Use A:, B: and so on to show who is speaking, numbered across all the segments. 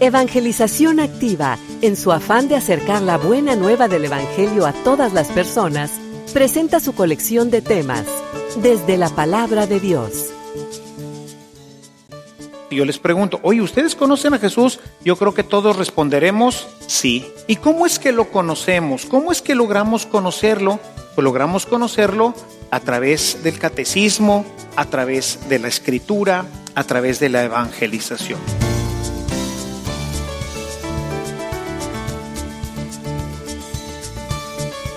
A: Evangelización Activa, en su afán de acercar la buena nueva del Evangelio a todas las personas, presenta su colección de temas, desde la palabra de Dios.
B: Yo les pregunto, oye, ¿ustedes conocen a Jesús? Yo creo que todos responderemos sí. ¿Y cómo es que lo conocemos? ¿Cómo es que logramos conocerlo? Pues logramos conocerlo a través del catecismo, a través de la escritura, a través de la evangelización.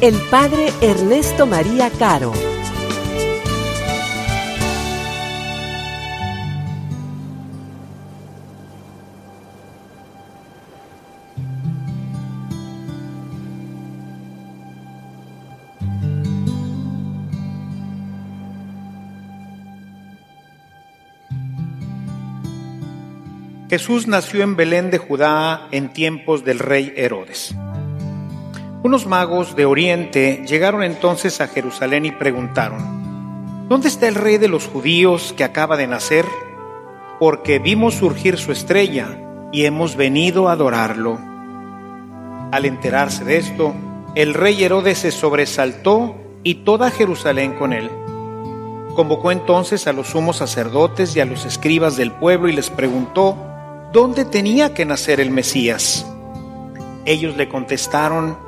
A: el Padre Ernesto María Caro.
B: Jesús nació en Belén de Judá en tiempos del rey Herodes. Unos magos de Oriente llegaron entonces a Jerusalén y preguntaron, ¿Dónde está el rey de los judíos que acaba de nacer? Porque vimos surgir su estrella y hemos venido a adorarlo. Al enterarse de esto, el rey Herodes se sobresaltó y toda Jerusalén con él. Convocó entonces a los sumos sacerdotes y a los escribas del pueblo y les preguntó, ¿dónde tenía que nacer el Mesías? Ellos le contestaron,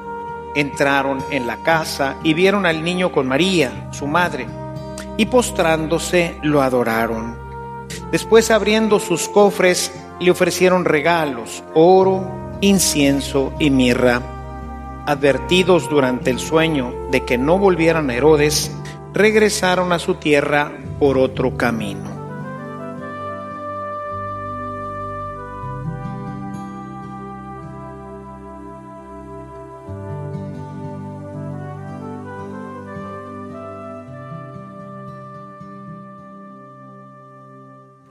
B: entraron en la casa y vieron al niño con María, su madre, y postrándose lo adoraron. Después abriendo sus cofres le ofrecieron regalos, oro, incienso y mirra. Advertidos durante el sueño de que no volvieran a Herodes, regresaron a su tierra por otro camino.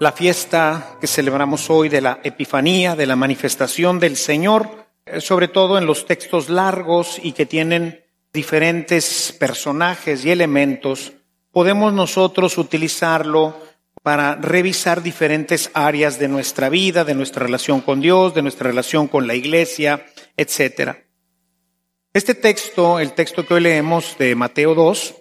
B: La fiesta que celebramos hoy de la Epifanía, de la manifestación del Señor, eh, sobre todo en los textos largos y que tienen diferentes personajes y elementos, podemos nosotros utilizarlo para revisar diferentes áreas de nuestra vida, de nuestra relación con Dios, de nuestra relación con la iglesia, etc. Este texto, el texto que hoy leemos de Mateo 2,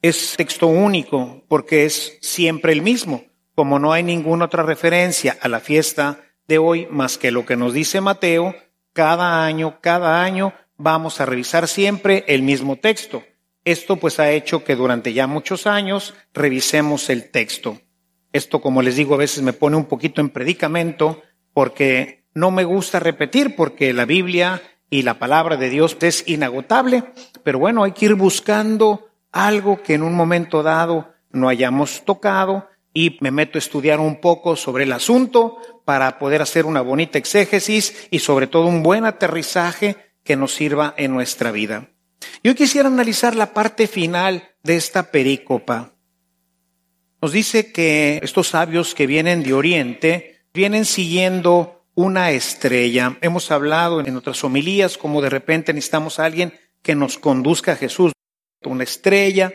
B: es texto único porque es siempre el mismo como no hay ninguna otra referencia a la fiesta de hoy más que lo que nos dice Mateo, cada año, cada año vamos a revisar siempre el mismo texto. Esto pues ha hecho que durante ya muchos años revisemos el texto. Esto, como les digo, a veces me pone un poquito en predicamento porque no me gusta repetir porque la Biblia y la palabra de Dios es inagotable, pero bueno, hay que ir buscando algo que en un momento dado no hayamos tocado y me meto a estudiar un poco sobre el asunto para poder hacer una bonita exégesis y sobre todo un buen aterrizaje que nos sirva en nuestra vida. Yo quisiera analizar la parte final de esta perícopa. Nos dice que estos sabios que vienen de Oriente vienen siguiendo una estrella. Hemos hablado en otras homilías como de repente necesitamos a alguien que nos conduzca a Jesús, una estrella.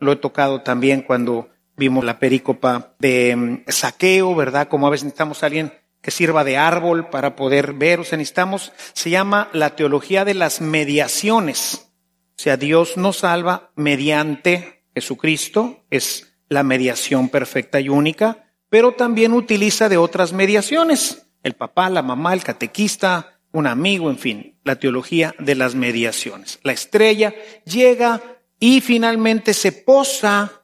B: Lo he tocado también cuando vimos la perícopa de mm, saqueo, ¿verdad? Como a veces necesitamos a alguien que sirva de árbol para poder ver, o sea, necesitamos, se llama la teología de las mediaciones. O sea, Dios nos salva mediante Jesucristo, es la mediación perfecta y única, pero también utiliza de otras mediaciones el papá, la mamá, el catequista, un amigo, en fin, la teología de las mediaciones. La estrella llega y finalmente se posa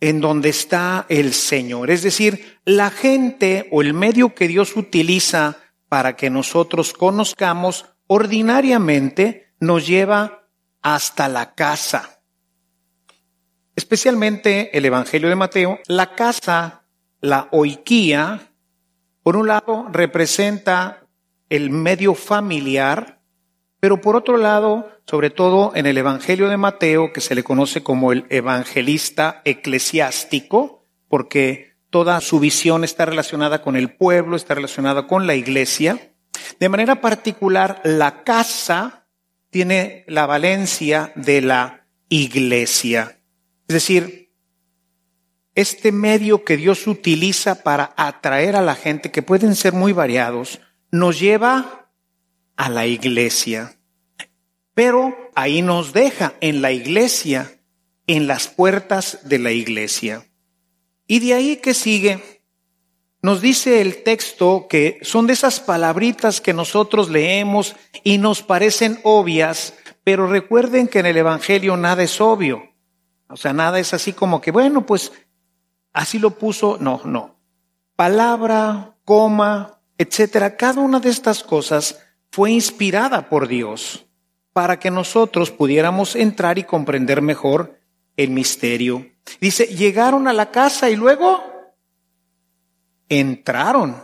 B: en donde está el Señor. Es decir, la gente o el medio que Dios utiliza para que nosotros conozcamos ordinariamente nos lleva hasta la casa. Especialmente el Evangelio de Mateo, la casa, la oiquía, por un lado, representa el medio familiar, pero por otro lado, sobre todo en el Evangelio de Mateo, que se le conoce como el evangelista eclesiástico, porque toda su visión está relacionada con el pueblo, está relacionada con la iglesia. De manera particular, la casa tiene la valencia de la iglesia. Es decir, este medio que Dios utiliza para atraer a la gente, que pueden ser muy variados, nos lleva a la iglesia. Pero ahí nos deja en la iglesia, en las puertas de la iglesia. Y de ahí que sigue, nos dice el texto que son de esas palabritas que nosotros leemos y nos parecen obvias, pero recuerden que en el Evangelio nada es obvio. O sea, nada es así como que, bueno, pues Así lo puso, no, no. Palabra, coma, etcétera. Cada una de estas cosas fue inspirada por Dios para que nosotros pudiéramos entrar y comprender mejor el misterio. Dice, llegaron a la casa y luego entraron.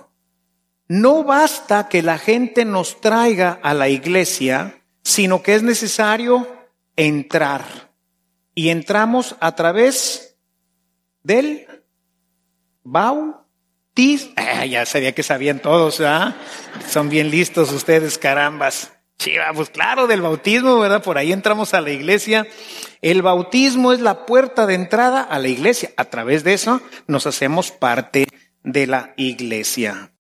B: No basta que la gente nos traiga a la iglesia, sino que es necesario entrar. Y entramos a través del bautismo. Ah, ya sabía que sabían todos, ¿ah? Son bien listos ustedes, carambas. Chiva, pues claro, del bautismo, ¿verdad? Por ahí entramos a la iglesia. El bautismo es la puerta de entrada a la iglesia. A través de eso nos hacemos parte de la iglesia.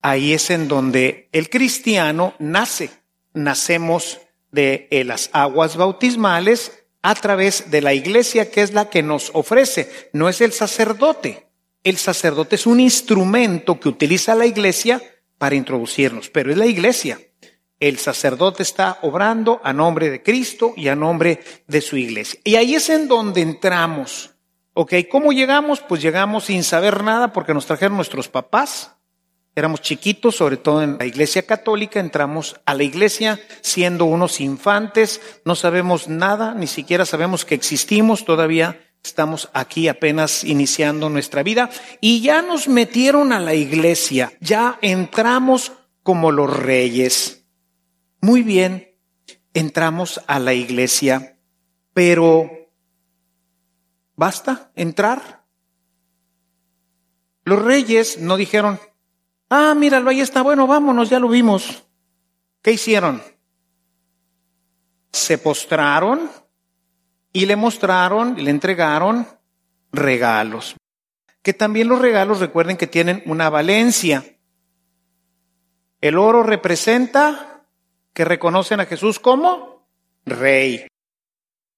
B: Ahí es en donde el cristiano nace. Nacemos de las aguas bautismales a través de la iglesia que es la que nos ofrece. No es el sacerdote el sacerdote es un instrumento que utiliza la iglesia para introducirnos, pero es la iglesia. El sacerdote está obrando a nombre de Cristo y a nombre de su iglesia. Y ahí es en donde entramos. ¿Ok? ¿Cómo llegamos? Pues llegamos sin saber nada porque nos trajeron nuestros papás. Éramos chiquitos, sobre todo en la iglesia católica, entramos a la iglesia siendo unos infantes, no sabemos nada, ni siquiera sabemos que existimos todavía Estamos aquí apenas iniciando nuestra vida y ya nos metieron a la iglesia, ya entramos como los reyes. Muy bien, entramos a la iglesia, pero ¿basta entrar? Los reyes no dijeron, ah, míralo, ahí está, bueno, vámonos, ya lo vimos. ¿Qué hicieron? Se postraron y le mostraron, le entregaron regalos. Que también los regalos recuerden que tienen una valencia. El oro representa que reconocen a Jesús como rey.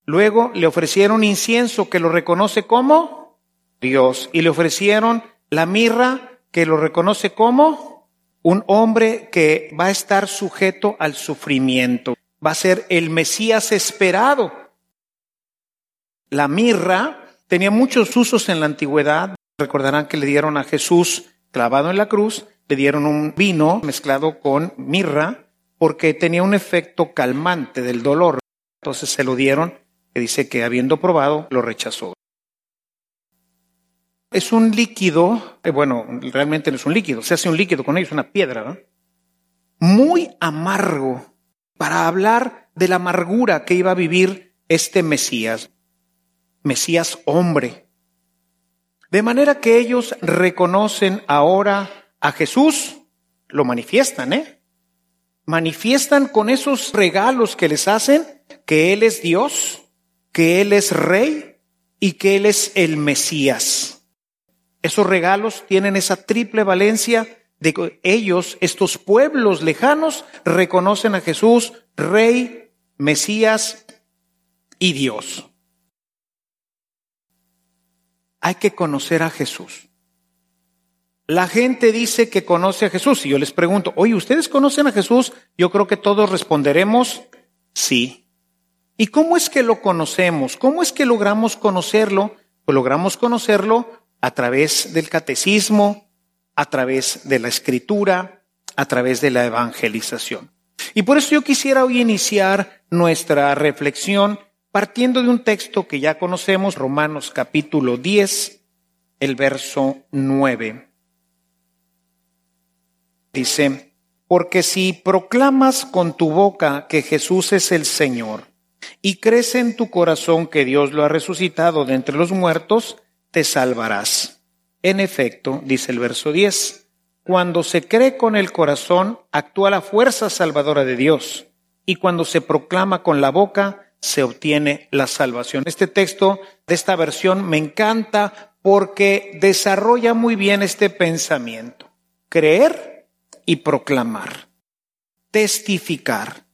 B: Luego le ofrecieron incienso que lo reconoce como Dios. Y le ofrecieron la mirra que lo reconoce como un hombre que va a estar sujeto al sufrimiento. Va a ser el Mesías esperado la mirra tenía muchos usos en la antigüedad. Recordarán que le dieron a Jesús clavado en la cruz, le dieron un vino mezclado con mirra porque tenía un efecto calmante del dolor. Entonces se lo dieron, que dice que habiendo probado, lo rechazó. Es un líquido, eh, bueno, realmente no es un líquido, se hace un líquido con ello, es una piedra, ¿no? muy amargo para hablar de la amargura que iba a vivir este Mesías. Mesías hombre. De manera que ellos reconocen ahora a Jesús lo manifiestan, ¿eh? Manifiestan con esos regalos que les hacen que Él es Dios, que Él es Rey y que Él es el Mesías. Esos regalos tienen esa triple valencia de que ellos, estos pueblos lejanos, reconocen a Jesús, Rey, Mesías y Dios. Hay que conocer a Jesús. La gente dice que conoce a Jesús. Y yo les pregunto, oye, ¿ustedes conocen a Jesús? Yo creo que todos responderemos sí. ¿Y cómo es que lo conocemos? ¿Cómo es que logramos conocerlo? Pues logramos conocerlo a través del catecismo, a través de la escritura, a través de la evangelización. Y por eso yo quisiera hoy iniciar nuestra reflexión partiendo de un texto que ya conocemos, Romanos capítulo 10, el verso 9. Dice, porque si proclamas con tu boca que Jesús es el Señor, y crees en tu corazón que Dios lo ha resucitado de entre los muertos, te salvarás. En efecto, dice el verso 10, cuando se cree con el corazón, actúa la fuerza salvadora de Dios, y cuando se proclama con la boca, se obtiene la salvación. Este texto de esta versión me encanta porque desarrolla muy bien este pensamiento. Creer y proclamar. Testificar.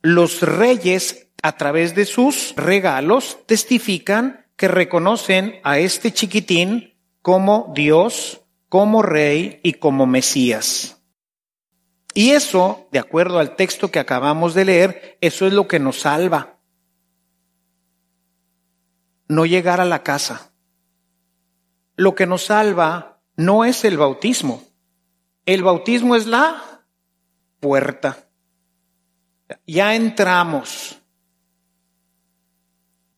B: Los reyes, a través de sus regalos, testifican que reconocen a este chiquitín como Dios, como rey y como Mesías. Y eso, de acuerdo al texto que acabamos de leer, eso es lo que nos salva. No llegar a la casa. Lo que nos salva no es el bautismo. El bautismo es la puerta ya entramos,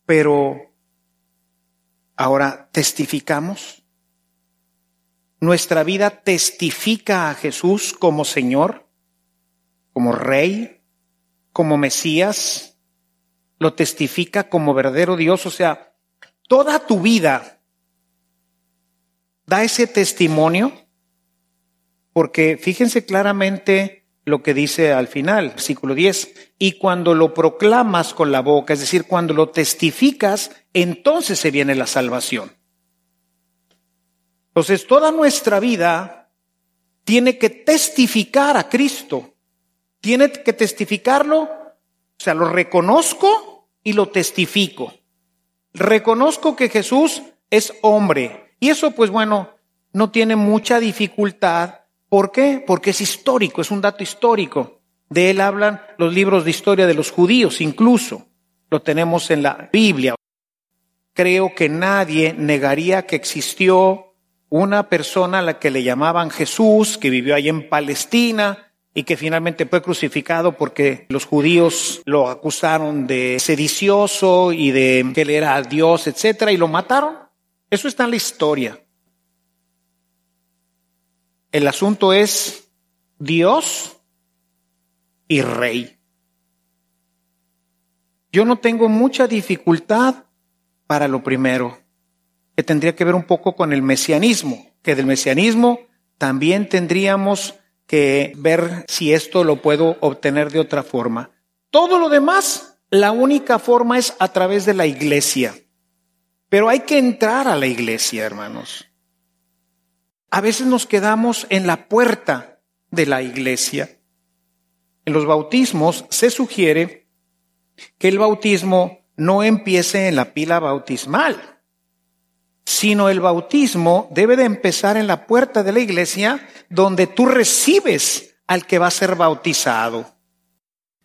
B: pero ahora testificamos. Nuestra vida testifica a Jesús como Señor, como Rey, como Mesías, lo testifica como verdadero Dios, o sea, toda tu vida da ese testimonio, porque fíjense claramente lo que dice al final, versículo 10, y cuando lo proclamas con la boca, es decir, cuando lo testificas, entonces se viene la salvación. Entonces, toda nuestra vida tiene que testificar a Cristo, tiene que testificarlo, o sea, lo reconozco y lo testifico. Reconozco que Jesús es hombre, y eso, pues bueno, no tiene mucha dificultad ¿Por qué? Porque es histórico, es un dato histórico. De él hablan los libros de historia de los judíos, incluso. Lo tenemos en la Biblia. Creo que nadie negaría que existió una persona a la que le llamaban Jesús, que vivió ahí en Palestina y que finalmente fue crucificado porque los judíos lo acusaron de sedicioso y de que él era Dios, etcétera, y lo mataron. Eso está en la historia. El asunto es Dios y Rey. Yo no tengo mucha dificultad para lo primero, que tendría que ver un poco con el mesianismo, que del mesianismo también tendríamos que ver si esto lo puedo obtener de otra forma. Todo lo demás, la única forma es a través de la iglesia. Pero hay que entrar a la iglesia, hermanos a veces nos quedamos en la puerta de la iglesia. En los bautismos se sugiere que el bautismo no empiece en la pila bautismal, sino el bautismo debe de empezar en la puerta de la iglesia donde tú recibes al que va a ser bautizado.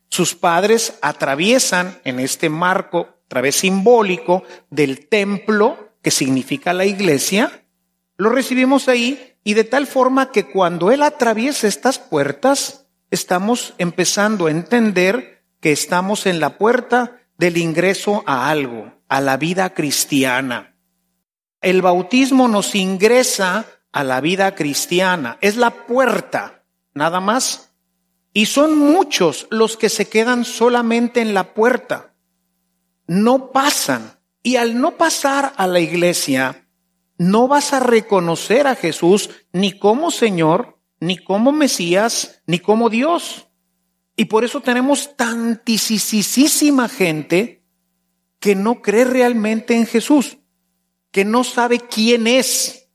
B: Sus padres atraviesan en este marco, a través simbólico del templo, que significa la iglesia, lo recibimos ahí y de tal forma que cuando Él atraviesa estas puertas, estamos empezando a entender que estamos en la puerta del ingreso a algo, a la vida cristiana. El bautismo nos ingresa a la vida cristiana, es la puerta, nada más. Y son muchos los que se quedan solamente en la puerta, no pasan. Y al no pasar a la iglesia, no vas a reconocer a Jesús ni como Señor, ni como Mesías, ni como Dios. Y por eso tenemos tantísima gente que no cree realmente en Jesús, que no sabe quién es.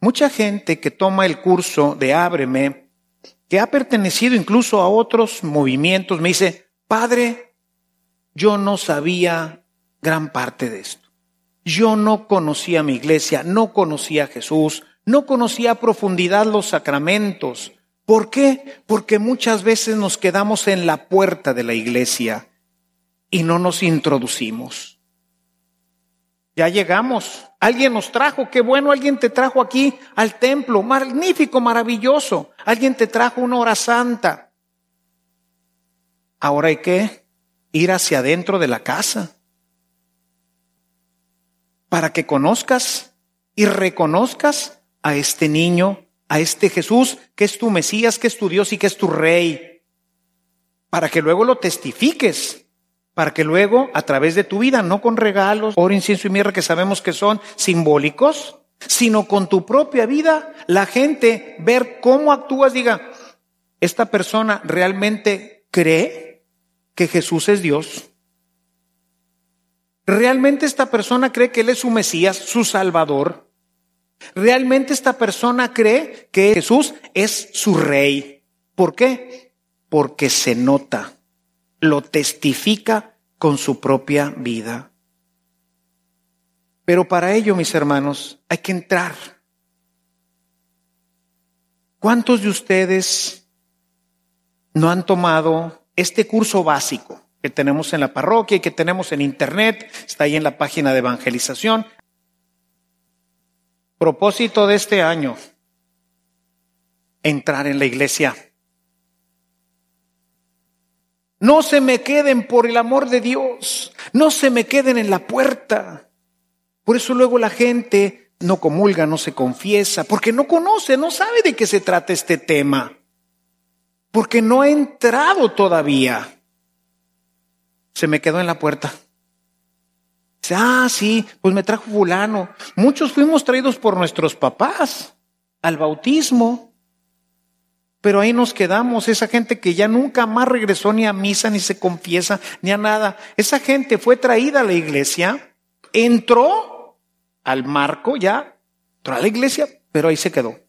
B: Mucha gente que toma el curso de Ábreme, que ha pertenecido incluso a otros movimientos, me dice, Padre, yo no sabía gran parte de esto. Yo no conocía mi iglesia, no conocía a Jesús, no conocía a profundidad los sacramentos, ¿Por qué? Porque muchas veces nos quedamos en la puerta de la iglesia y no nos introducimos. Ya llegamos, alguien nos trajo, qué bueno, alguien te trajo aquí al templo, magnífico, maravilloso, alguien te trajo una hora santa. Ahora hay que ir hacia adentro de la casa para que conozcas y reconozcas a este niño a este Jesús que es tu Mesías, que es tu Dios y que es tu Rey, para que luego lo testifiques, para que luego a través de tu vida, no con regalos, oro, incienso y mirra que sabemos que son simbólicos, sino con tu propia vida, la gente ver cómo actúas, diga, esta persona realmente cree que Jesús es Dios. ¿Realmente esta persona cree que Él es su Mesías, su Salvador? Realmente esta persona cree que Jesús es su rey. ¿Por qué? Porque se nota, lo testifica con su propia vida. Pero para ello, mis hermanos, hay que entrar. ¿Cuántos de ustedes no han tomado este curso básico que tenemos en la parroquia y que tenemos en internet? Está ahí en la página de evangelización. Propósito de este año, entrar en la iglesia. No se me queden por el amor de Dios, no se me queden en la puerta. Por eso luego la gente no comulga, no se confiesa, porque no conoce, no sabe de qué se trata este tema, porque no ha entrado todavía. Se me quedó en la puerta. Ah, sí, pues me trajo fulano. Muchos fuimos traídos por nuestros papás al bautismo. Pero ahí nos quedamos, esa gente que ya nunca más regresó ni a misa, ni se confiesa, ni a nada. Esa gente fue traída a la iglesia, entró al marco ya, entró a la iglesia, pero ahí se quedó.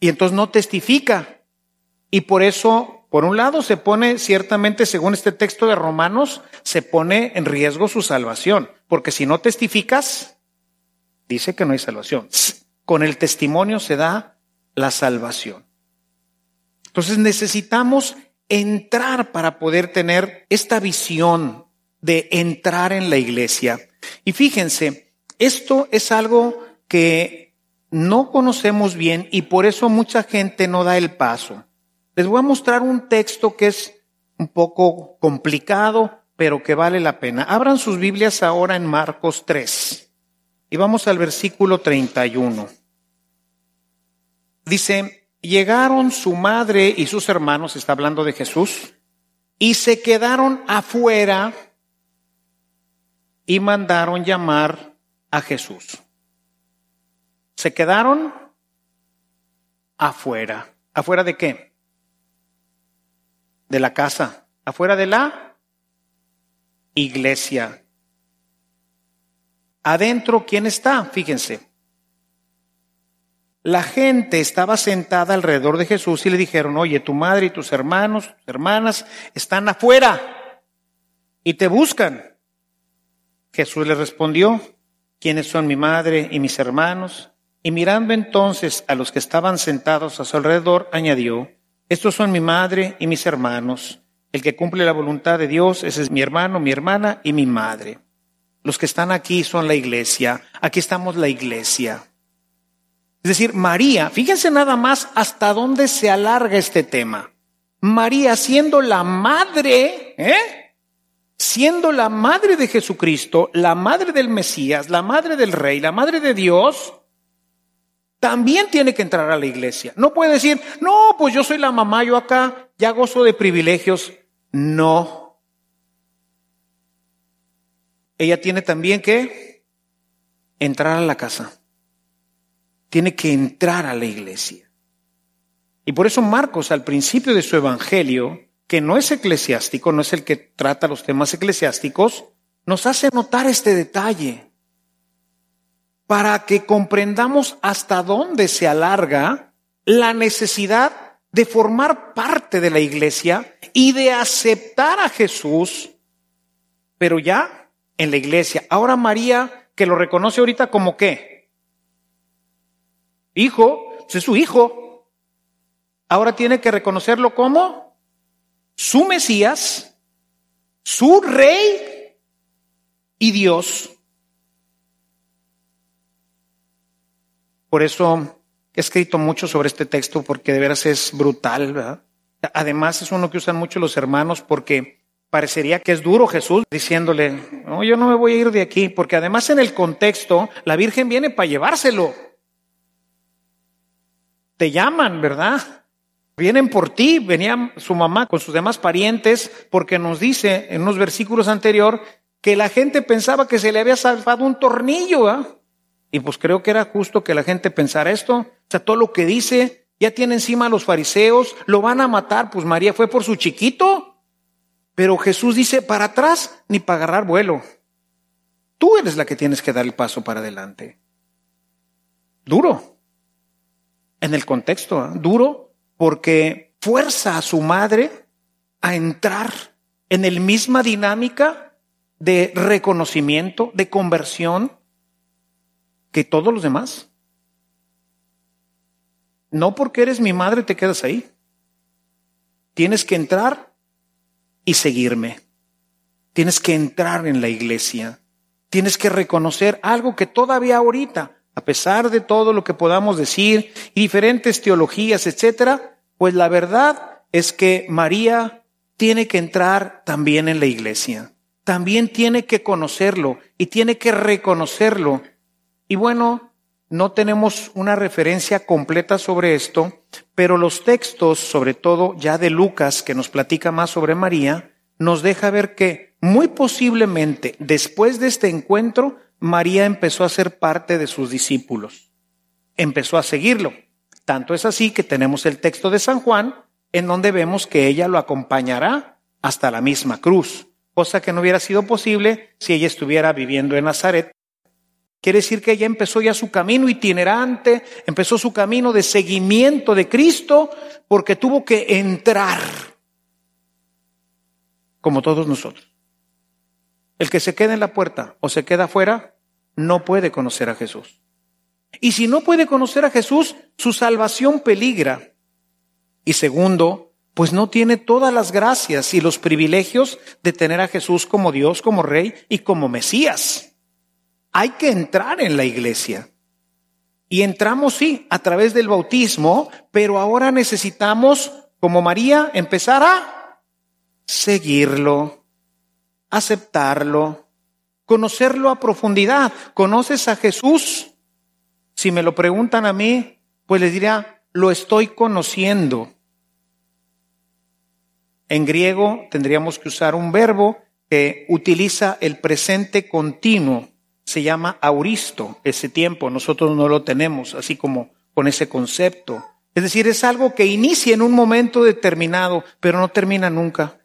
B: Y entonces no testifica. Y por eso por un lado, se pone ciertamente, según este texto de Romanos, se pone en riesgo su salvación, porque si no testificas, dice que no hay salvación. Con el testimonio se da la salvación. Entonces necesitamos entrar para poder tener esta visión de entrar en la iglesia. Y fíjense, esto es algo que no conocemos bien y por eso mucha gente no da el paso. Les voy a mostrar un texto que es un poco complicado, pero que vale la pena. Abran sus Biblias ahora en Marcos 3 y vamos al versículo 31. Dice, llegaron su madre y sus hermanos, está hablando de Jesús, y se quedaron afuera y mandaron llamar a Jesús. Se quedaron afuera. ¿Afuera de qué? de la casa, afuera de la iglesia. Adentro, ¿quién está? Fíjense. La gente estaba sentada alrededor de Jesús y le dijeron, oye, tu madre y tus hermanos, tus hermanas están afuera y te buscan. Jesús le respondió, ¿quiénes son mi madre y mis hermanos? Y mirando entonces a los que estaban sentados a su alrededor, añadió, estos son mi madre y mis hermanos. El que cumple la voluntad de Dios, ese es mi hermano, mi hermana y mi madre. Los que están aquí son la iglesia. Aquí estamos la iglesia. Es decir, María, fíjense nada más hasta dónde se alarga este tema. María siendo la madre, ¿eh? Siendo la madre de Jesucristo, la madre del Mesías, la madre del Rey, la madre de Dios, también tiene que entrar a la iglesia. No puede decir, no, pues yo soy la mamá, yo acá ya gozo de privilegios. No. Ella tiene también que entrar a la casa. Tiene que entrar a la iglesia. Y por eso Marcos al principio de su evangelio, que no es eclesiástico, no es el que trata los temas eclesiásticos, nos hace notar este detalle para que comprendamos hasta dónde se alarga la necesidad de formar parte de la iglesia y de aceptar a Jesús, pero ya en la iglesia. Ahora María, que lo reconoce ahorita como qué? Hijo, pues es su hijo ahora tiene que reconocerlo como su Mesías, su rey y Dios. Por eso he escrito mucho sobre este texto porque de veras es brutal, ¿verdad? Además es uno que usan mucho los hermanos porque parecería que es duro Jesús diciéndole, no, yo no me voy a ir de aquí, porque además en el contexto la Virgen viene para llevárselo. Te llaman, ¿verdad? Vienen por ti, venía su mamá con sus demás parientes, porque nos dice en unos versículos anterior que la gente pensaba que se le había salvado un tornillo, ¿ah? Y pues creo que era justo que la gente pensara esto. O sea, todo lo que dice, ya tiene encima a los fariseos, lo van a matar, pues María fue por su chiquito. Pero Jesús dice, para atrás ni para agarrar vuelo. Tú eres la que tienes que dar el paso para adelante. Duro. En el contexto, ¿ah? duro porque fuerza a su madre a entrar en el misma dinámica de reconocimiento, de conversión que todos los demás. No porque eres mi madre te quedas ahí. Tienes que entrar y seguirme. Tienes que entrar en la iglesia. Tienes que reconocer algo que todavía ahorita a pesar de todo lo que podamos decir y diferentes teologías, etcétera, pues la verdad es que María tiene que entrar también en la iglesia. También tiene que conocerlo y tiene que reconocerlo. Y bueno, no tenemos una referencia completa sobre esto, pero los textos, sobre todo ya de Lucas, que nos platica más sobre María, nos deja ver que muy posiblemente después de este encuentro, María empezó a ser parte de sus discípulos. Empezó a seguirlo. Tanto es así que tenemos el texto de San Juan, en donde vemos que ella lo acompañará hasta la misma cruz, cosa que no hubiera sido posible si ella estuviera viviendo en Nazaret. Quiere decir que ella empezó ya su camino itinerante, empezó su camino de seguimiento de Cristo, porque tuvo que entrar, como todos nosotros. El que se queda en la puerta o se queda afuera no puede conocer a Jesús. Y si no puede conocer a Jesús, su salvación peligra. Y segundo, pues no tiene todas las gracias y los privilegios de tener a Jesús como Dios, como Rey y como Mesías. Hay que entrar en la iglesia. Y entramos, sí, a través del bautismo, pero ahora necesitamos, como María, empezar a seguirlo aceptarlo, conocerlo a profundidad. ¿Conoces a Jesús? Si me lo preguntan a mí, pues les diría, lo estoy conociendo. En griego tendríamos que usar un verbo que utiliza el presente continuo. Se llama auristo, ese tiempo. Nosotros no lo tenemos así como con ese concepto. Es decir, es algo que inicia en un momento determinado, pero no termina nunca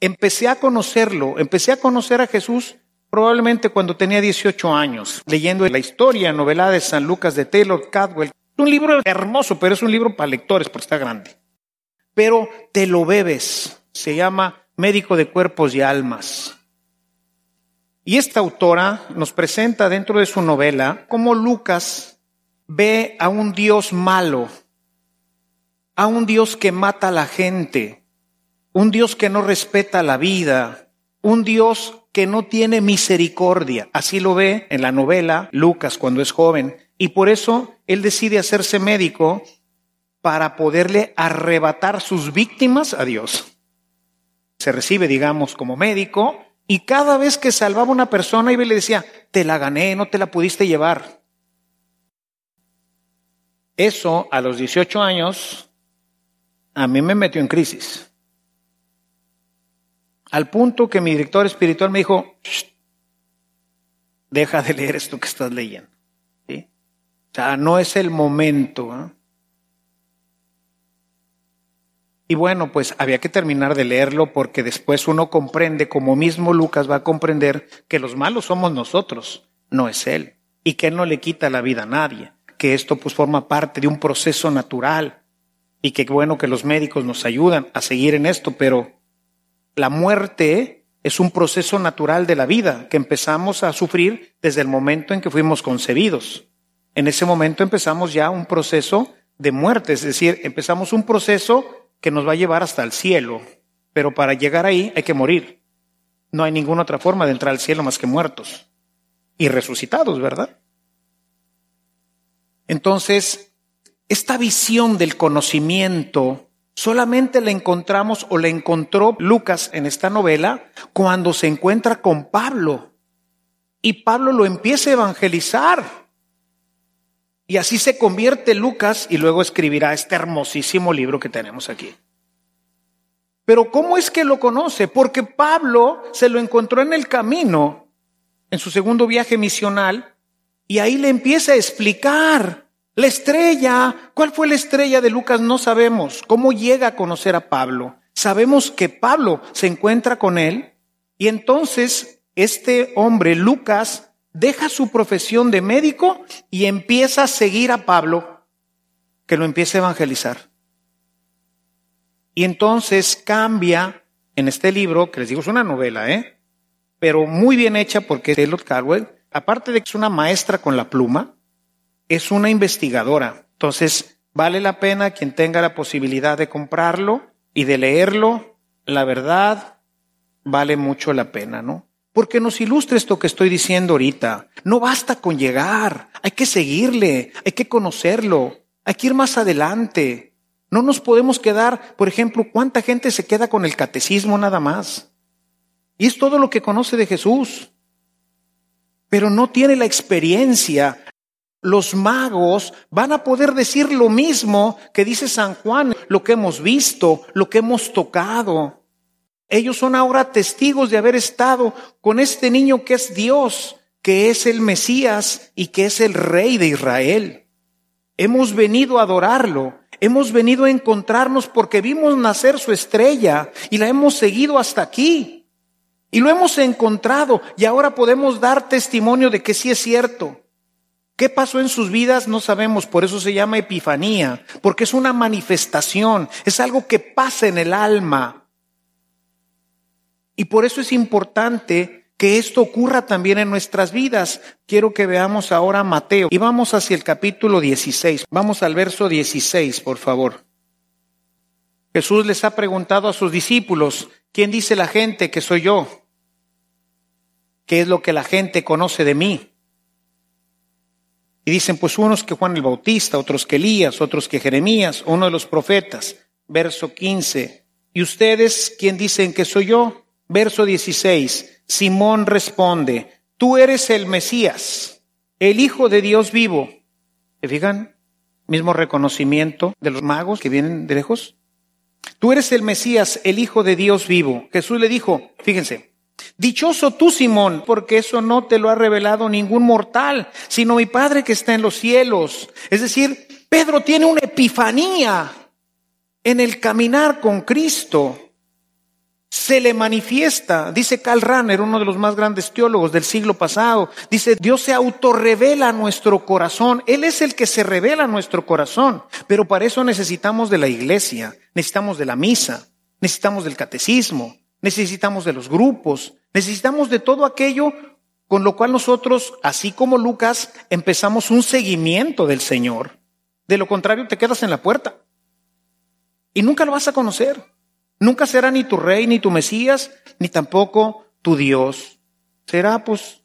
B: empecé a conocerlo, empecé a conocer a Jesús probablemente cuando tenía 18 años, leyendo la historia novelada de San Lucas de Taylor Cadwell. Es un libro hermoso, pero es un libro para lectores porque está grande. Pero te lo bebes. Se llama Médico de Cuerpos y Almas. Y esta autora nos presenta dentro de su novela cómo Lucas ve a un Dios malo, a un Dios que mata a la gente, un Dios que no respeta la vida, un Dios que no tiene misericordia. Así lo ve en la novela Lucas cuando es joven. Y por eso él decide hacerse médico para poderle arrebatar sus víctimas a Dios. Se recibe, digamos, como médico y cada vez que salvaba una persona, iba y le decía, te la gané, no te la pudiste llevar. Eso a los 18 años a mí me metió en crisis. Al punto que mi director espiritual me dijo, deja de leer esto que estás leyendo. O sea, no es el momento. Y bueno, pues había que terminar de leerlo porque después uno comprende, como mismo Lucas va a comprender, que los malos somos nosotros, no es él. Y que él no le quita la vida a nadie. Que esto pues forma parte de un proceso natural. Y que bueno que los médicos nos ayudan a seguir en esto, pero la muerte es un proceso natural de la vida que empezamos a sufrir desde el momento en que fuimos concebidos. En ese momento empezamos ya un proceso de muerte, es decir, empezamos un proceso que nos va a llevar hasta el cielo, pero para llegar ahí hay que morir. No hay ninguna otra forma de entrar al cielo más que muertos y resucitados, ¿verdad? Entonces, esta visión del conocimiento solamente la encontramos o la encontró Lucas en esta novela cuando se encuentra con Pablo. Y Pablo lo empieza a evangelizar. Y así se convierte Lucas y luego escribirá este hermosísimo libro que tenemos aquí. Pero ¿cómo es que lo conoce? Porque Pablo se lo encontró en el camino, en su segundo viaje misional, y ahí le empieza a explicar la estrella. ¿Cuál fue la estrella de Lucas? No sabemos. ¿Cómo llega a conocer a Pablo? Sabemos que Pablo se encuentra con él y entonces este hombre, Lucas, deja su profesión de médico y empieza a seguir a Pablo, que lo empieza a evangelizar. Y entonces cambia en este libro, que les digo es una novela, ¿eh? pero muy bien hecha porque Taylor Carwell, aparte de que es una maestra con la pluma, es una investigadora. Entonces, vale la pena quien tenga la posibilidad de comprarlo y de leerlo. La verdad, vale mucho la pena, ¿no? Porque nos ilustra esto que estoy diciendo ahorita. No basta con llegar, hay que seguirle, hay que conocerlo, hay que ir más adelante. No nos podemos quedar, por ejemplo, ¿cuánta gente se queda con el catecismo nada más? Y es todo lo que conoce de Jesús. Pero no tiene la experiencia. Los magos van a poder decir lo mismo que dice San Juan, lo que hemos visto, lo que hemos tocado. Ellos son ahora testigos de haber estado con este niño que es Dios, que es el Mesías y que es el Rey de Israel. Hemos venido a adorarlo, hemos venido a encontrarnos porque vimos nacer su estrella y la hemos seguido hasta aquí. Y lo hemos encontrado y ahora podemos dar testimonio de que sí es cierto. ¿Qué pasó en sus vidas? No sabemos, por eso se llama epifanía, porque es una manifestación, es algo que pasa en el alma, y por eso es importante que esto ocurra también en nuestras vidas. Quiero que veamos ahora Mateo y vamos hacia el capítulo 16. Vamos al verso 16, por favor. Jesús les ha preguntado a sus discípulos, ¿quién dice la gente que soy yo? ¿Qué es lo que la gente conoce de mí? Y dicen, pues unos que Juan el Bautista, otros que Elías, otros que Jeremías, uno de los profetas. Verso 15. ¿Y ustedes quién dicen que soy yo? Verso 16. Simón responde, tú eres el Mesías, el Hijo de Dios vivo. ¿Se fijan? Mismo reconocimiento de los magos que vienen de lejos. Tú eres el Mesías, el Hijo de Dios vivo. Jesús le dijo, fíjense, dichoso tú, Simón, porque eso no te lo ha revelado ningún mortal, sino mi Padre que está en los cielos. Es decir, Pedro tiene una epifanía en el caminar con Cristo. Se le manifiesta, dice Karl Rahner, uno de los más grandes teólogos del siglo pasado, dice, Dios se autorrevela a nuestro corazón, Él es el que se revela a nuestro corazón, pero para eso necesitamos de la iglesia, necesitamos de la misa, necesitamos del catecismo, necesitamos de los grupos, necesitamos de todo aquello con lo cual nosotros, así como Lucas, empezamos un seguimiento del Señor. De lo contrario, te quedas en la puerta y nunca lo vas a conocer. Nunca será ni tu rey, ni tu Mesías, ni tampoco tu Dios. Será pues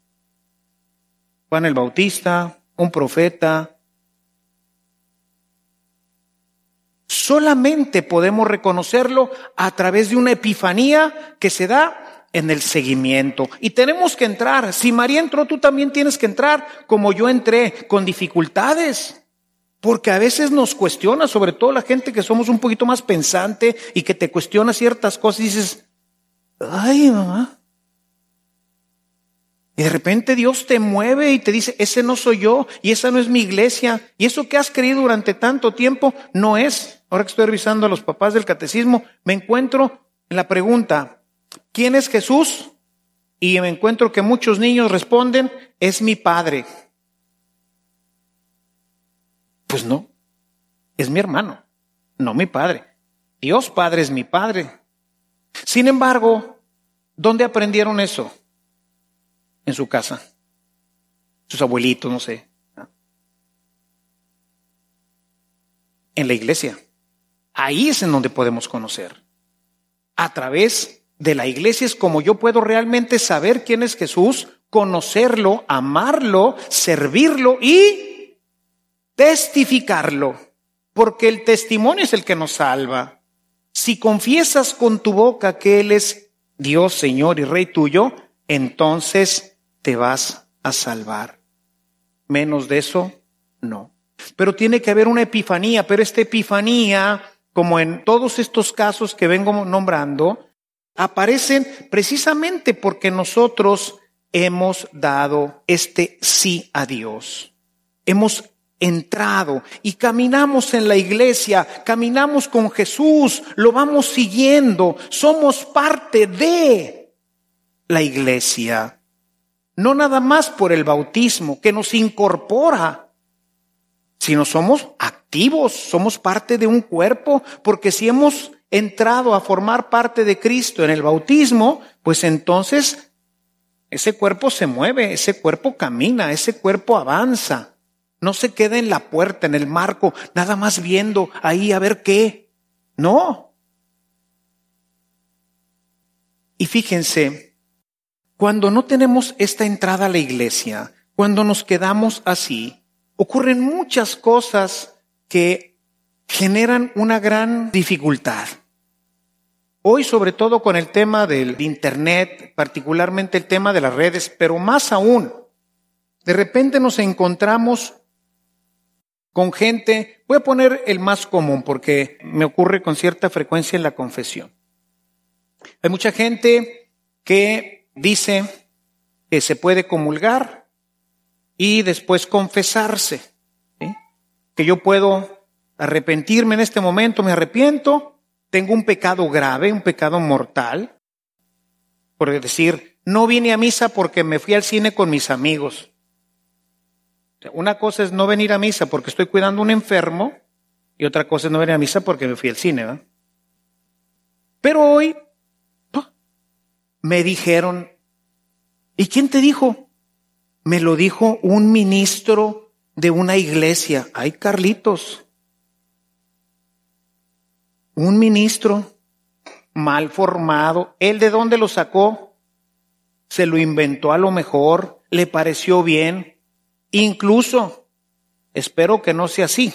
B: Juan el Bautista, un profeta. Solamente podemos reconocerlo a través de una epifanía que se da en el seguimiento. Y tenemos que entrar. Si María entró, tú también tienes que entrar como yo entré, con dificultades. Porque a veces nos cuestiona, sobre todo la gente que somos un poquito más pensante y que te cuestiona ciertas cosas y dices, ay mamá, Y de repente Dios te mueve y te dice, ese no soy yo y esa no es mi iglesia. Y eso que has creído durante tanto tiempo no es. Ahora que estoy revisando a los papás del catecismo, me encuentro en la pregunta, ¿quién es Jesús? Y me encuentro que muchos niños responden, es mi padre. Pues no, es mi hermano, no mi padre. Dios Padre es mi padre. Sin embargo, ¿dónde aprendieron eso? En su casa. Sus abuelitos, no sé. En la iglesia. Ahí es en donde podemos conocer. A través de la iglesia es como yo puedo realmente saber quién es Jesús, conocerlo, amarlo, servirlo y testificarlo. Porque el testimonio es el que nos salva. Si confiesas con tu boca que Él es Dios, Señor y Rey tuyo, entonces te vas a salvar. Menos de eso, no. Pero tiene que haber una epifanía, pero esta epifanía, como en todos estos casos que vengo nombrando, aparecen precisamente porque nosotros hemos dado este sí a Dios. Hemos entrado y caminamos en la iglesia, caminamos con Jesús, lo vamos siguiendo, somos parte de la iglesia. No nada más por el bautismo que nos incorpora, sino somos activos, somos parte de un cuerpo, porque si hemos entrado a formar parte de Cristo en el bautismo, pues entonces ese cuerpo se mueve, ese cuerpo camina, ese cuerpo avanza. No se queda en la puerta, en el marco, nada más viendo ahí a ver qué. No. Y fíjense, cuando no tenemos esta entrada a la iglesia, cuando nos quedamos así, ocurren muchas cosas que generan una gran dificultad. Hoy, sobre todo con el tema del Internet, particularmente el tema de las redes, pero más aún, de repente nos encontramos con gente, voy a poner el más común porque me ocurre con cierta frecuencia en la confesión. Hay mucha gente que dice que se puede comulgar y después confesarse, que yo puedo arrepentirme en este momento, me arrepiento, tengo un pecado grave, un pecado mortal, por decir, no vine a misa porque me fui al cine con mis amigos. Una cosa es no venir a misa porque estoy cuidando a un enfermo y otra cosa es no venir a misa porque me fui al cine. Pero hoy me dijeron, ¿y quién te dijo? Me lo dijo un ministro de una iglesia. Ay, Carlitos. Un ministro mal formado. ¿Él de dónde lo sacó? Se lo inventó a lo mejor, le pareció bien, Incluso, espero que no sea así,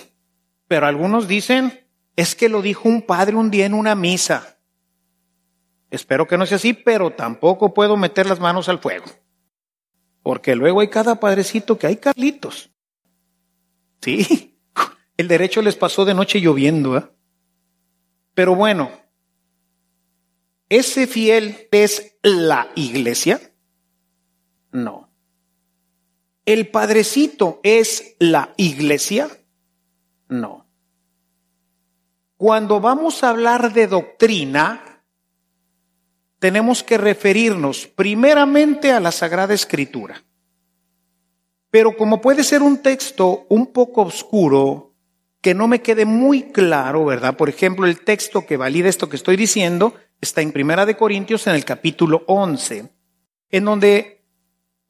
B: pero algunos dicen, es que lo dijo un padre un día en una misa. Espero que no sea así, pero tampoco puedo meter las manos al fuego. Porque luego hay cada padrecito que hay Carlitos. Sí, el derecho les pasó de noche lloviendo. ¿eh? Pero bueno, ¿ese fiel es la iglesia? No. ¿El padrecito es la iglesia? No. Cuando vamos a hablar de doctrina, tenemos que referirnos primeramente a la Sagrada Escritura. Pero como puede ser un texto un poco oscuro, que no me quede muy claro, ¿verdad? Por ejemplo, el texto que valida esto que estoy diciendo está en Primera de Corintios en el capítulo 11, en donde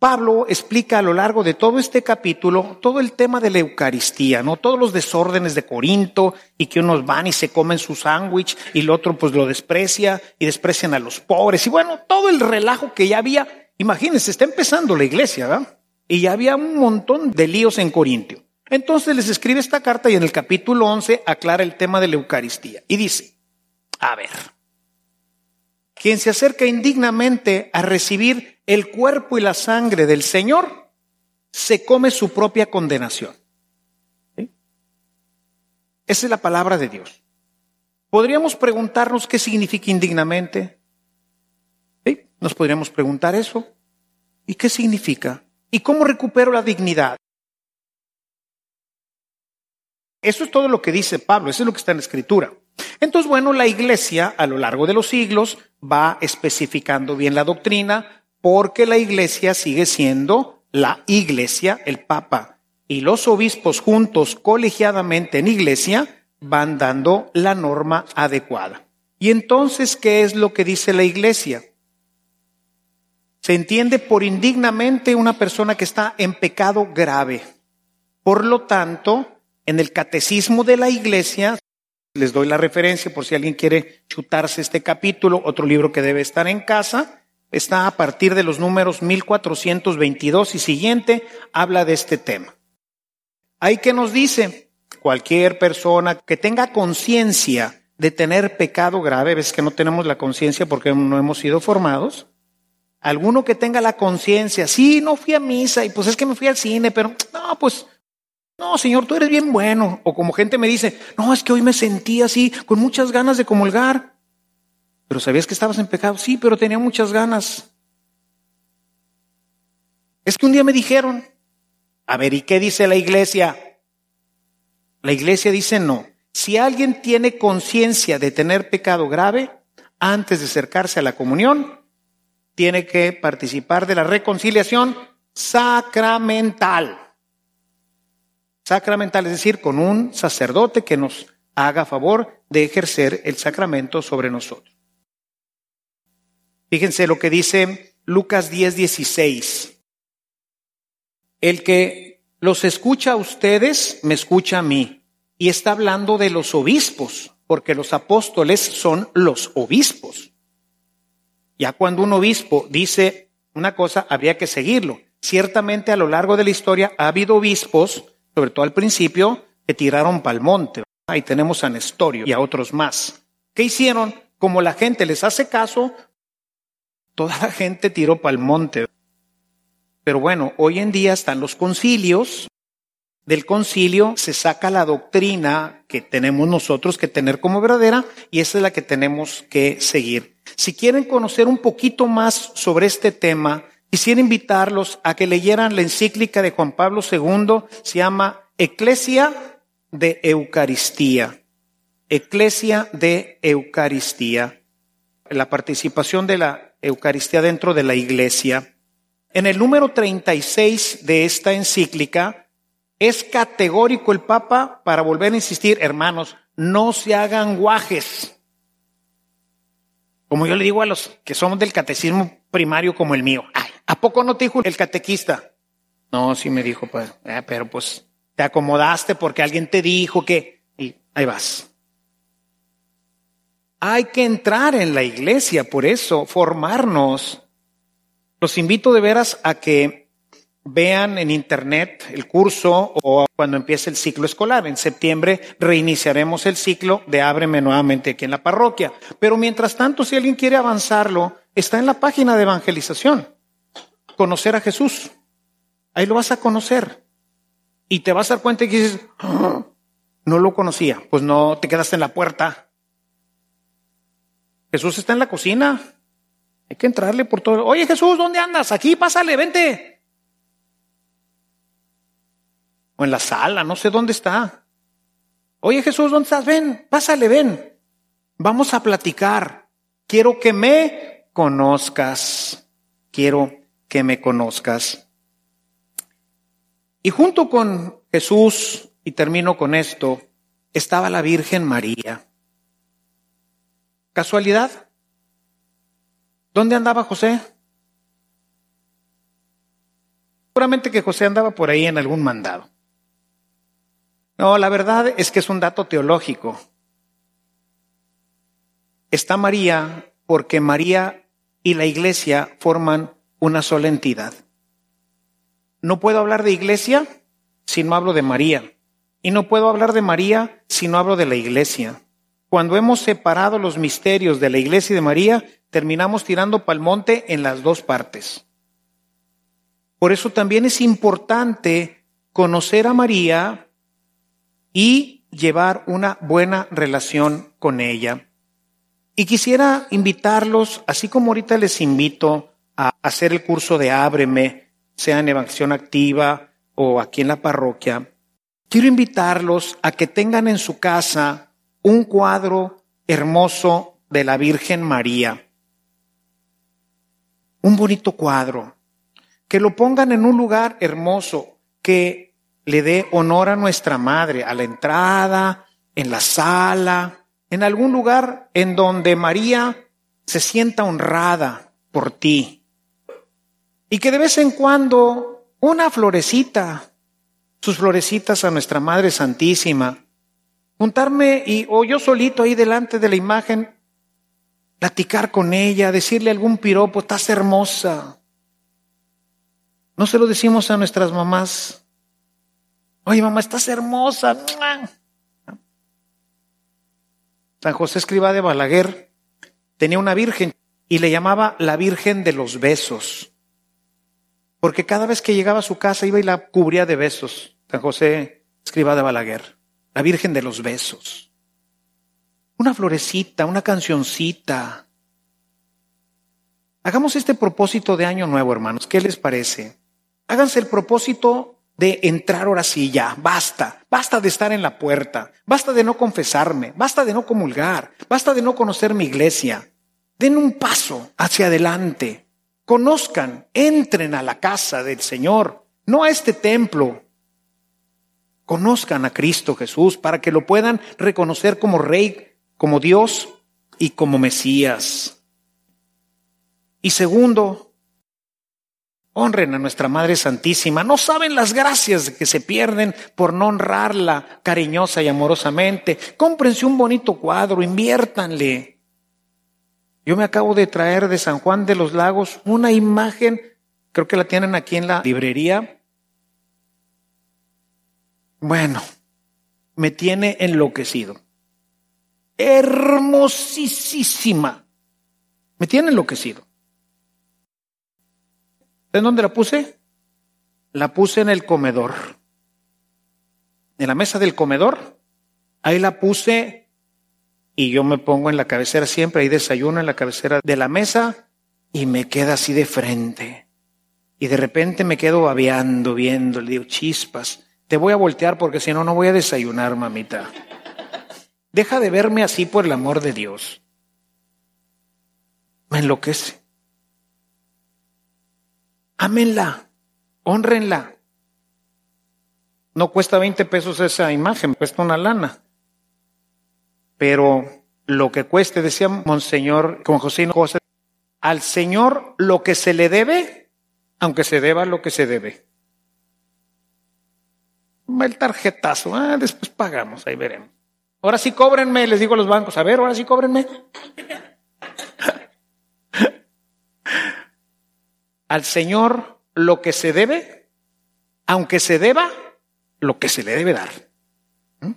B: Pablo explica a lo largo de todo este capítulo todo el tema de la Eucaristía, ¿no? Todos los desórdenes de Corinto y que unos van y se comen su sándwich y el otro pues lo desprecia y desprecian a los pobres y bueno, todo el relajo que ya había. Imagínense, está empezando la iglesia, ¿verdad? Y ya había un montón de líos en Corintio. Entonces les escribe esta carta y en el capítulo 11 aclara el tema de la Eucaristía y dice, a ver, quien se acerca indignamente a recibir el cuerpo y la sangre del Señor, se come su propia condenación. Esa es la palabra de Dios. ¿Podríamos preguntarnos qué significa indignamente? Nos podríamos preguntar eso. ¿Y qué significa? ¿Y cómo recupero la dignidad? Eso es todo lo que dice Pablo, eso es lo que está en la escritura. Entonces, bueno, la iglesia a lo largo de los siglos va especificando bien la doctrina porque la iglesia sigue siendo la iglesia, el papa y los obispos juntos colegiadamente en iglesia van dando la norma adecuada. Y entonces, ¿qué es lo que dice la iglesia? Se entiende por indignamente una persona que está en pecado grave. Por lo tanto, en el catecismo de la iglesia, les doy la referencia por si alguien quiere chutarse este capítulo, otro libro que debe estar en casa, está a partir de los números 1422 y siguiente, habla de este tema. Hay que nos dice, cualquier persona que tenga conciencia de tener pecado grave, ves que no tenemos la conciencia porque no hemos sido formados, Alguno que tenga la conciencia, sí, no fui a misa y pues es que me fui al cine, pero no, pues, no, Señor, tú eres bien bueno. O como gente me dice, no, es que hoy me sentí así, con muchas ganas de comulgar. Pero sabías que estabas en pecado, sí, pero tenía muchas ganas. Es que un día me dijeron, a ver, ¿y qué dice la iglesia? La iglesia dice no. Si alguien tiene conciencia de tener pecado grave, antes de acercarse a la comunión, tiene que participar de la reconciliación sacramental. Sacramental, es decir, con un sacerdote que nos haga favor de ejercer el sacramento sobre nosotros. Fíjense lo que dice Lucas 10, 16. El que los escucha a ustedes, me escucha a mí. Y está hablando de los obispos, porque los apóstoles son los obispos. Ya cuando un obispo dice una cosa, habría que seguirlo. Ciertamente a lo largo de la historia ha habido obispos, sobre todo al principio, que tiraron pa'l monte. Ahí tenemos a Nestorio y a otros más. ¿Qué hicieron? Como la gente les hace caso, toda la gente tiró pa'l monte. Pero bueno, hoy en día están los concilios. Del concilio se saca la doctrina que tenemos nosotros que tener como verdadera y esa es la que tenemos que seguir. Si quieren conocer un poquito más sobre este tema, quisiera invitarlos a que leyeran la encíclica de Juan Pablo II, se llama Eclesia de Eucaristía. Eclesia de Eucaristía. La participación de la Eucaristía dentro de la iglesia. En el número 36 de esta encíclica es categórico el Papa para volver a insistir, hermanos, no se hagan guajes. Como yo le digo a los que somos del catecismo primario como el mío, ¿a poco no te dijo el catequista? No, sí me dijo, pues, eh, pero pues te acomodaste porque alguien te dijo que... Y ahí vas. Hay que entrar en la iglesia, por eso, formarnos. Los invito de veras a que vean en internet el curso o cuando empiece el ciclo escolar. En septiembre reiniciaremos el ciclo de Ábreme nuevamente aquí en la parroquia. Pero mientras tanto, si alguien quiere avanzarlo, está en la página de evangelización. Conocer a Jesús. Ahí lo vas a conocer. Y te vas a dar cuenta que dices, ah, no lo conocía. Pues no te quedaste en la puerta. Jesús está en la cocina. Hay que entrarle por todo. Oye Jesús, ¿dónde andas? Aquí, pásale, vente. o en la sala, no sé dónde está. Oye Jesús, ¿dónde estás? Ven, pásale, ven. Vamos a platicar. Quiero que me conozcas. Quiero que me conozcas. Y junto con Jesús, y termino con esto, estaba la Virgen María. ¿Casualidad? ¿Dónde andaba José? Seguramente que José andaba por ahí en algún mandado. No, la verdad es que es un dato teológico. Está María porque María y la iglesia forman una sola entidad. No puedo hablar de iglesia si no hablo de María. Y no puedo hablar de María si no hablo de la iglesia. Cuando hemos separado los misterios de la iglesia y de María, terminamos tirando pal monte en las dos partes. Por eso también es importante conocer a María y llevar una buena relación con ella. Y quisiera invitarlos, así como ahorita les invito a hacer el curso de Ábreme, sea en Evangelización Activa o aquí en la parroquia, quiero invitarlos a que tengan en su casa un cuadro hermoso de la Virgen María. Un bonito cuadro. Que lo pongan en un lugar hermoso, que le dé honor a nuestra Madre, a la entrada, en la sala, en algún lugar en donde María se sienta honrada por ti. Y que de vez en cuando una florecita, sus florecitas a nuestra Madre Santísima, juntarme y o yo solito ahí delante de la imagen, platicar con ella, decirle algún piropo, estás hermosa. No se lo decimos a nuestras mamás. Oye, mamá, estás hermosa. San José Escriba de Balaguer tenía una virgen y le llamaba la Virgen de los Besos. Porque cada vez que llegaba a su casa iba y la cubría de besos. San José Escriba de Balaguer, la Virgen de los Besos. Una florecita, una cancioncita. Hagamos este propósito de año nuevo, hermanos. ¿Qué les parece? Háganse el propósito de entrar ahora sí ya, basta, basta de estar en la puerta, basta de no confesarme, basta de no comulgar, basta de no conocer mi iglesia. Den un paso hacia adelante, conozcan, entren a la casa del Señor, no a este templo. Conozcan a Cristo Jesús para que lo puedan reconocer como Rey, como Dios y como Mesías. Y segundo, Honren a nuestra Madre Santísima. No saben las gracias que se pierden por no honrarla cariñosa y amorosamente. Cómprense un bonito cuadro, inviértanle. Yo me acabo de traer de San Juan de los Lagos una imagen, creo que la tienen aquí en la librería. Bueno, me tiene enloquecido. Hermosísima. Me tiene enloquecido. ¿En dónde la puse? La puse en el comedor. En la mesa del comedor. Ahí la puse y yo me pongo en la cabecera siempre, ahí desayuno en la cabecera de la mesa y me queda así de frente. Y de repente me quedo babeando, viendo, le digo, chispas, te voy a voltear porque si no, no voy a desayunar, mamita. Deja de verme así por el amor de Dios. Me enloquece. Ámenla, honrenla. No cuesta 20 pesos esa imagen, cuesta una lana. Pero lo que cueste, decía Monseñor con José José, al Señor lo que se le debe, aunque se deba lo que se debe. El tarjetazo, ah, después pagamos, ahí veremos. Ahora sí cóbrenme, les digo a los bancos, a ver, ahora sí cóbrenme. al Señor lo que se debe, aunque se deba lo que se le debe dar. ¿Mm?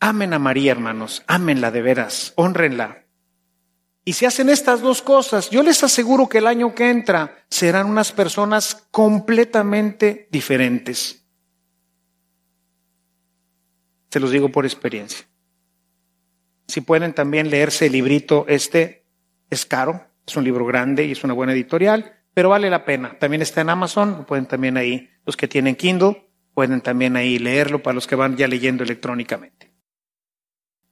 B: Amen a María, hermanos, ámenla de veras, honrenla. Y si hacen estas dos cosas, yo les aseguro que el año que entra serán unas personas completamente diferentes. Se los digo por experiencia. Si pueden también leerse el librito este, es caro, es un libro grande y es una buena editorial, pero vale la pena. También está en Amazon, pueden también ahí, los que tienen Kindle, pueden también ahí leerlo para los que van ya leyendo electrónicamente.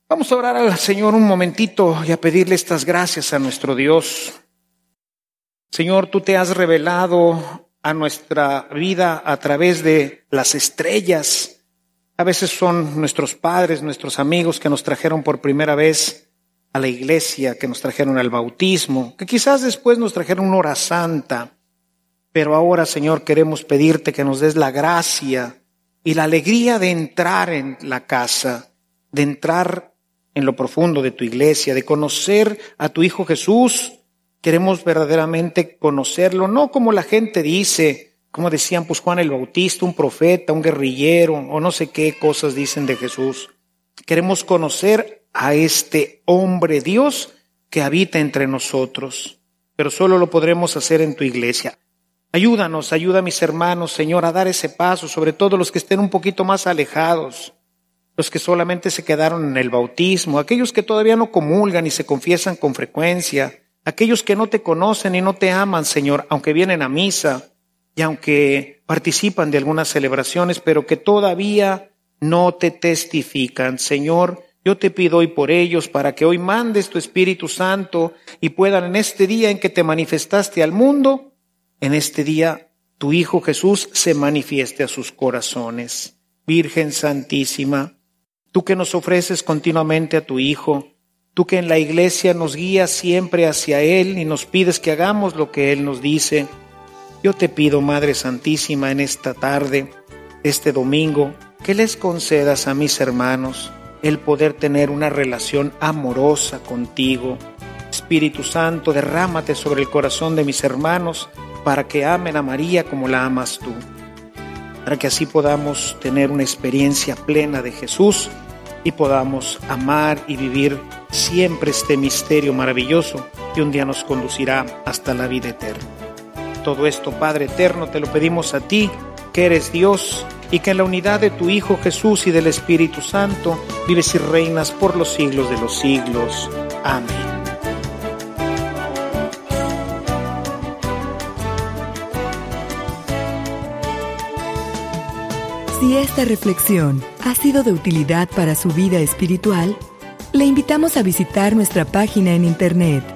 B: Vamos a orar al Señor un momentito y a pedirle estas gracias a nuestro Dios. Señor, tú te has revelado a nuestra vida a través de las estrellas. A veces son nuestros padres, nuestros amigos que nos trajeron por primera vez a la iglesia, que nos trajeron al bautismo, que quizás después nos trajeron una hora santa, pero ahora, Señor, queremos pedirte que nos des la gracia y la alegría de entrar en la casa, de entrar en lo profundo de tu iglesia, de conocer a tu Hijo Jesús. Queremos verdaderamente conocerlo, no como la gente dice, como decían pues Juan el Bautista, un profeta, un guerrillero, o no sé qué cosas dicen de Jesús. Queremos conocer a este hombre Dios que habita entre nosotros, pero solo lo podremos hacer en tu iglesia. Ayúdanos, ayuda a mis hermanos, Señor, a dar ese paso, sobre todo los que estén un poquito más alejados, los que solamente se quedaron en el bautismo, aquellos que todavía no comulgan y se confiesan con frecuencia, aquellos que no te conocen y no te aman, Señor, aunque vienen a misa y aunque participan de algunas celebraciones, pero que todavía no te testifican. Señor, yo te pido hoy por ellos para que hoy mandes tu Espíritu Santo y puedan en este día en que te manifestaste al mundo, en este día tu Hijo Jesús se manifieste a sus corazones. Virgen Santísima, tú que nos ofreces continuamente a tu Hijo, tú que en la iglesia nos guías siempre hacia Él y nos pides que hagamos lo que Él nos dice, yo te pido, Madre Santísima, en esta tarde, este domingo, que les concedas a mis hermanos el poder tener una relación amorosa contigo. Espíritu Santo, derrámate sobre el corazón de mis hermanos para que amen a María como la amas tú, para que así podamos tener una experiencia plena de Jesús y podamos amar y vivir siempre este misterio maravilloso que un día nos conducirá hasta la vida eterna. Todo esto, Padre eterno, te lo pedimos a ti, que eres Dios y que en la unidad de tu Hijo Jesús y del Espíritu Santo vives y reinas por los siglos de los siglos. Amén.
C: Si esta reflexión ha sido de utilidad para su vida espiritual, le invitamos a visitar nuestra página en internet